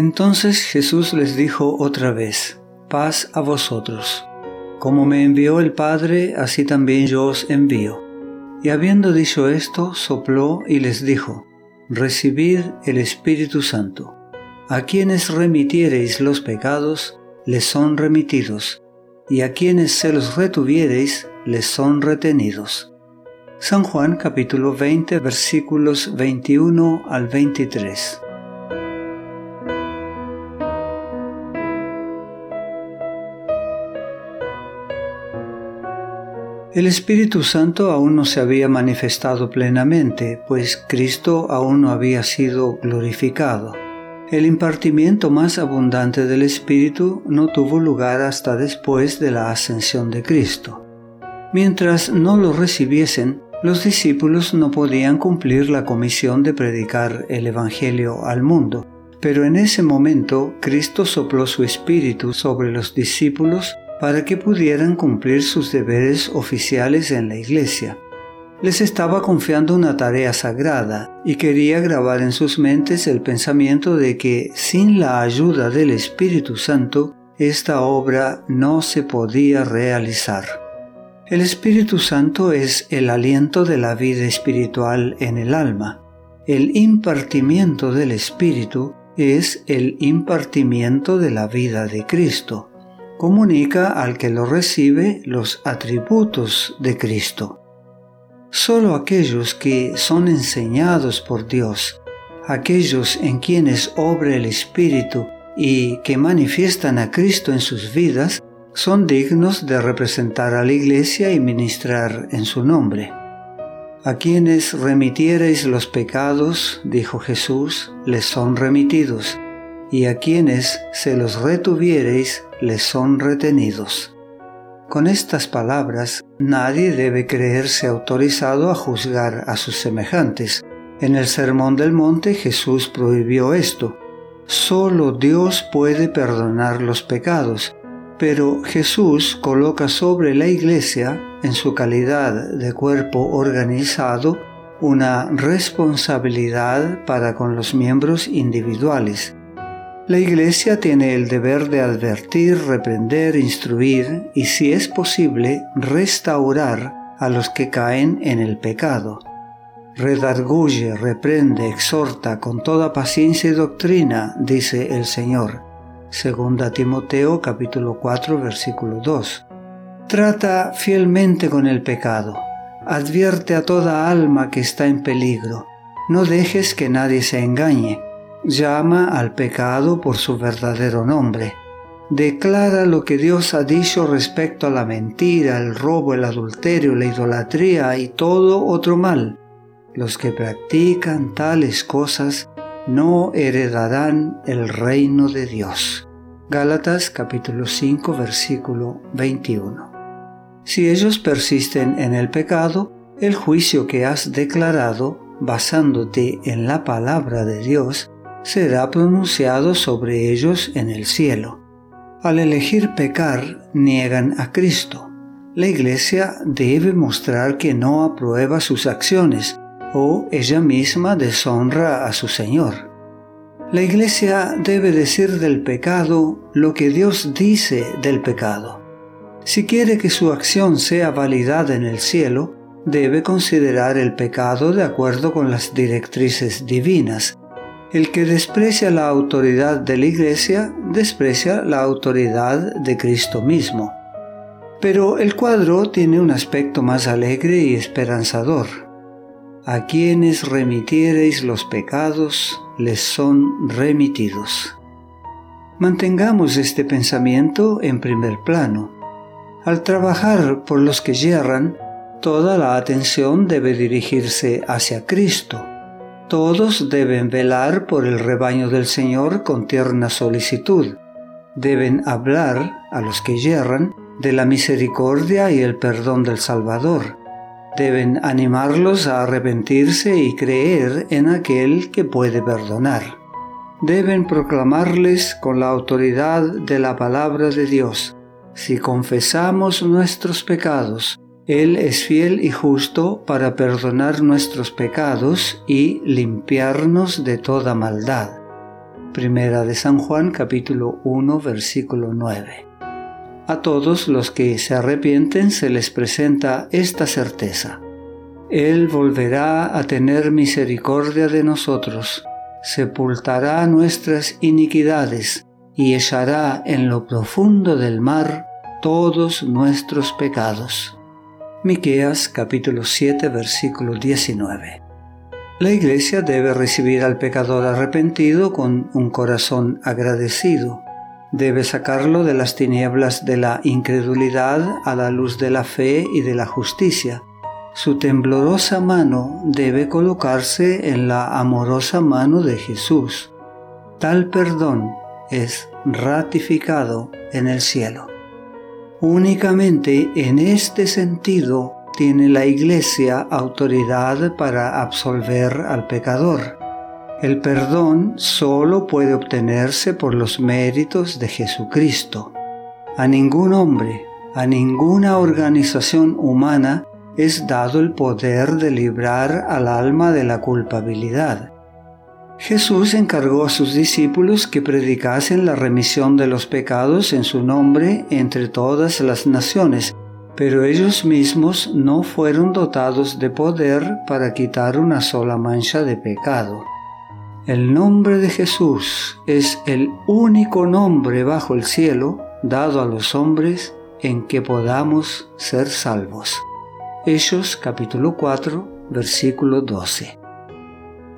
Entonces Jesús les dijo otra vez, paz a vosotros. Como me envió el Padre, así también yo os envío. Y habiendo dicho esto, sopló y les dijo, Recibid el Espíritu Santo. A quienes remitiereis los pecados, les son remitidos, y a quienes se los retuviereis, les son retenidos. San Juan capítulo 20 versículos 21 al 23. El Espíritu Santo aún no se había manifestado plenamente, pues Cristo aún no había sido glorificado. El impartimiento más abundante del Espíritu no tuvo lugar hasta después de la ascensión de Cristo. Mientras no lo recibiesen, los discípulos no podían cumplir la comisión de predicar el Evangelio al mundo, pero en ese momento Cristo sopló su Espíritu sobre los discípulos para que pudieran cumplir sus deberes oficiales en la iglesia. Les estaba confiando una tarea sagrada y quería grabar en sus mentes el pensamiento de que sin la ayuda del Espíritu Santo, esta obra no se podía realizar. El Espíritu Santo es el aliento de la vida espiritual en el alma. El impartimiento del Espíritu es el impartimiento de la vida de Cristo comunica al que lo recibe los atributos de Cristo. Solo aquellos que son enseñados por Dios, aquellos en quienes obra el Espíritu y que manifiestan a Cristo en sus vidas, son dignos de representar a la Iglesia y ministrar en su nombre. A quienes remitiereis los pecados, dijo Jesús, les son remitidos y a quienes se los retuviereis les son retenidos. Con estas palabras, nadie debe creerse autorizado a juzgar a sus semejantes. En el Sermón del Monte Jesús prohibió esto. Solo Dios puede perdonar los pecados, pero Jesús coloca sobre la Iglesia, en su calidad de cuerpo organizado, una responsabilidad para con los miembros individuales. La Iglesia tiene el deber de advertir, reprender, instruir y, si es posible, restaurar a los que caen en el pecado. Redarguye, reprende, exhorta con toda paciencia y doctrina, dice el Señor. Segunda Timoteo capítulo 4 versículo 2. Trata fielmente con el pecado. Advierte a toda alma que está en peligro. No dejes que nadie se engañe llama al pecado por su verdadero nombre. Declara lo que Dios ha dicho respecto a la mentira, el robo, el adulterio, la idolatría y todo otro mal. Los que practican tales cosas no heredarán el reino de Dios. Gálatas capítulo 5 versículo 21. Si ellos persisten en el pecado, el juicio que has declarado, basándote en la palabra de Dios, será pronunciado sobre ellos en el cielo. Al elegir pecar, niegan a Cristo. La Iglesia debe mostrar que no aprueba sus acciones o ella misma deshonra a su Señor. La Iglesia debe decir del pecado lo que Dios dice del pecado. Si quiere que su acción sea validada en el cielo, debe considerar el pecado de acuerdo con las directrices divinas el que desprecia la autoridad de la Iglesia desprecia la autoridad de Cristo mismo. Pero el cuadro tiene un aspecto más alegre y esperanzador. A quienes remitiereis los pecados, les son remitidos. Mantengamos este pensamiento en primer plano. Al trabajar por los que yerran, toda la atención debe dirigirse hacia Cristo todos deben velar por el rebaño del Señor con tierna solicitud. Deben hablar a los que yerran de la misericordia y el perdón del Salvador. Deben animarlos a arrepentirse y creer en aquel que puede perdonar. Deben proclamarles con la autoridad de la palabra de Dios. Si confesamos nuestros pecados, él es fiel y justo para perdonar nuestros pecados y limpiarnos de toda maldad. Primera de San Juan capítulo 1 versículo 9. A todos los que se arrepienten se les presenta esta certeza. Él volverá a tener misericordia de nosotros, sepultará nuestras iniquidades y echará en lo profundo del mar todos nuestros pecados. Miqueas capítulo 7 versículo 19. La iglesia debe recibir al pecador arrepentido con un corazón agradecido. Debe sacarlo de las tinieblas de la incredulidad a la luz de la fe y de la justicia. Su temblorosa mano debe colocarse en la amorosa mano de Jesús. Tal perdón es ratificado en el cielo. Únicamente en este sentido tiene la Iglesia autoridad para absolver al pecador. El perdón solo puede obtenerse por los méritos de Jesucristo. A ningún hombre, a ninguna organización humana es dado el poder de librar al alma de la culpabilidad. Jesús encargó a sus discípulos que predicasen la remisión de los pecados en su nombre entre todas las naciones, pero ellos mismos no fueron dotados de poder para quitar una sola mancha de pecado. El nombre de Jesús es el único nombre bajo el cielo dado a los hombres en que podamos ser salvos. Hechos capítulo 4 versículo 12.